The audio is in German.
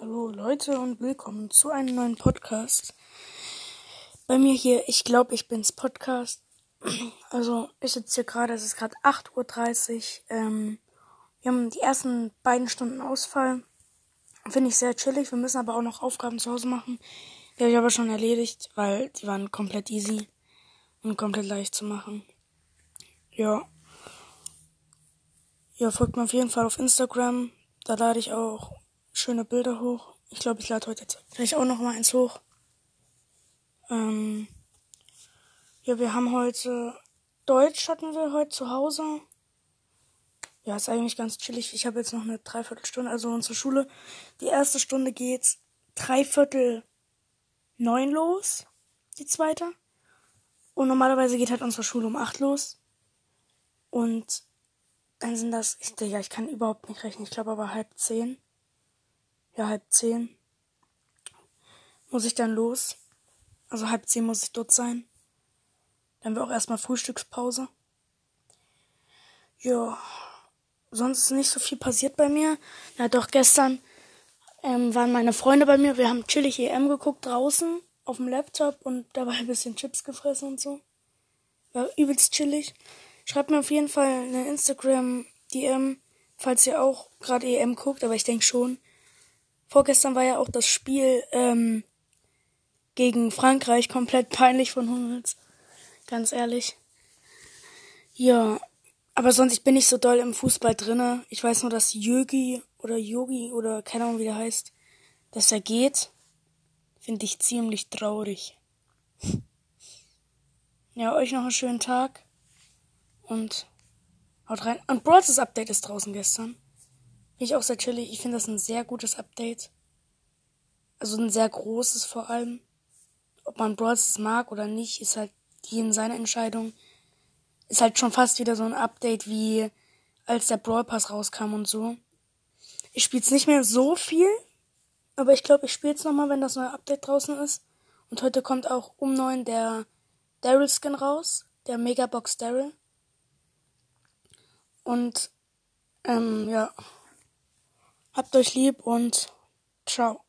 Hallo Leute und willkommen zu einem neuen Podcast. Bei mir hier, ich glaube, ich bin's Podcast. Also, ich sitze hier gerade, es ist gerade 8.30 Uhr. Ähm, wir haben die ersten beiden Stunden Ausfall. Finde ich sehr chillig. Wir müssen aber auch noch Aufgaben zu Hause machen. Die habe ich aber schon erledigt, weil die waren komplett easy und komplett leicht zu machen. Ja. Ja, folgt mir auf jeden Fall auf Instagram. Da lade ich auch schöne Bilder hoch. Ich glaube, ich lade heute jetzt vielleicht auch noch mal eins hoch. Ähm, ja, wir haben heute Deutsch hatten wir heute zu Hause. Ja, ist eigentlich ganz chillig. Ich habe jetzt noch eine Dreiviertelstunde, also unsere Schule. Die erste Stunde geht dreiviertel neun los, die zweite. Und normalerweise geht halt unsere Schule um acht los. Und dann sind das, ich, ja, ich kann überhaupt nicht rechnen. Ich glaube aber halb zehn ja, halb zehn muss ich dann los. Also halb zehn muss ich dort sein. Dann wir auch erstmal Frühstückspause. Ja, sonst ist nicht so viel passiert bei mir. Na doch, gestern ähm, waren meine Freunde bei mir. Wir haben chillig EM geguckt draußen auf dem Laptop und dabei ein bisschen Chips gefressen und so. War übelst chillig. Schreibt mir auf jeden Fall eine Instagram-DM, falls ihr auch gerade EM guckt, aber ich denke schon. Vorgestern war ja auch das Spiel ähm, gegen Frankreich komplett peinlich von Hummels. Ganz ehrlich. Ja, aber sonst ich bin nicht so doll im Fußball drinne. Ich weiß nur, dass Yogi oder Yogi oder keine Ahnung wie der heißt, dass er geht. Finde ich ziemlich traurig. Ja, euch noch einen schönen Tag und haut rein. Und Brawls Update ist draußen gestern. Ich auch sehr chillig. Ich finde das ein sehr gutes Update. Also ein sehr großes vor allem. Ob man Brawl mag oder nicht, ist halt jeden seine Entscheidung. Ist halt schon fast wieder so ein Update wie als der Brawl Pass rauskam und so. Ich spiele es nicht mehr so viel, aber ich glaube, ich spiele es nochmal, wenn das neue Update draußen ist. Und heute kommt auch um neun der Daryl Skin raus, der Megabox Daryl. Und ähm, ja. Habt euch lieb und ciao.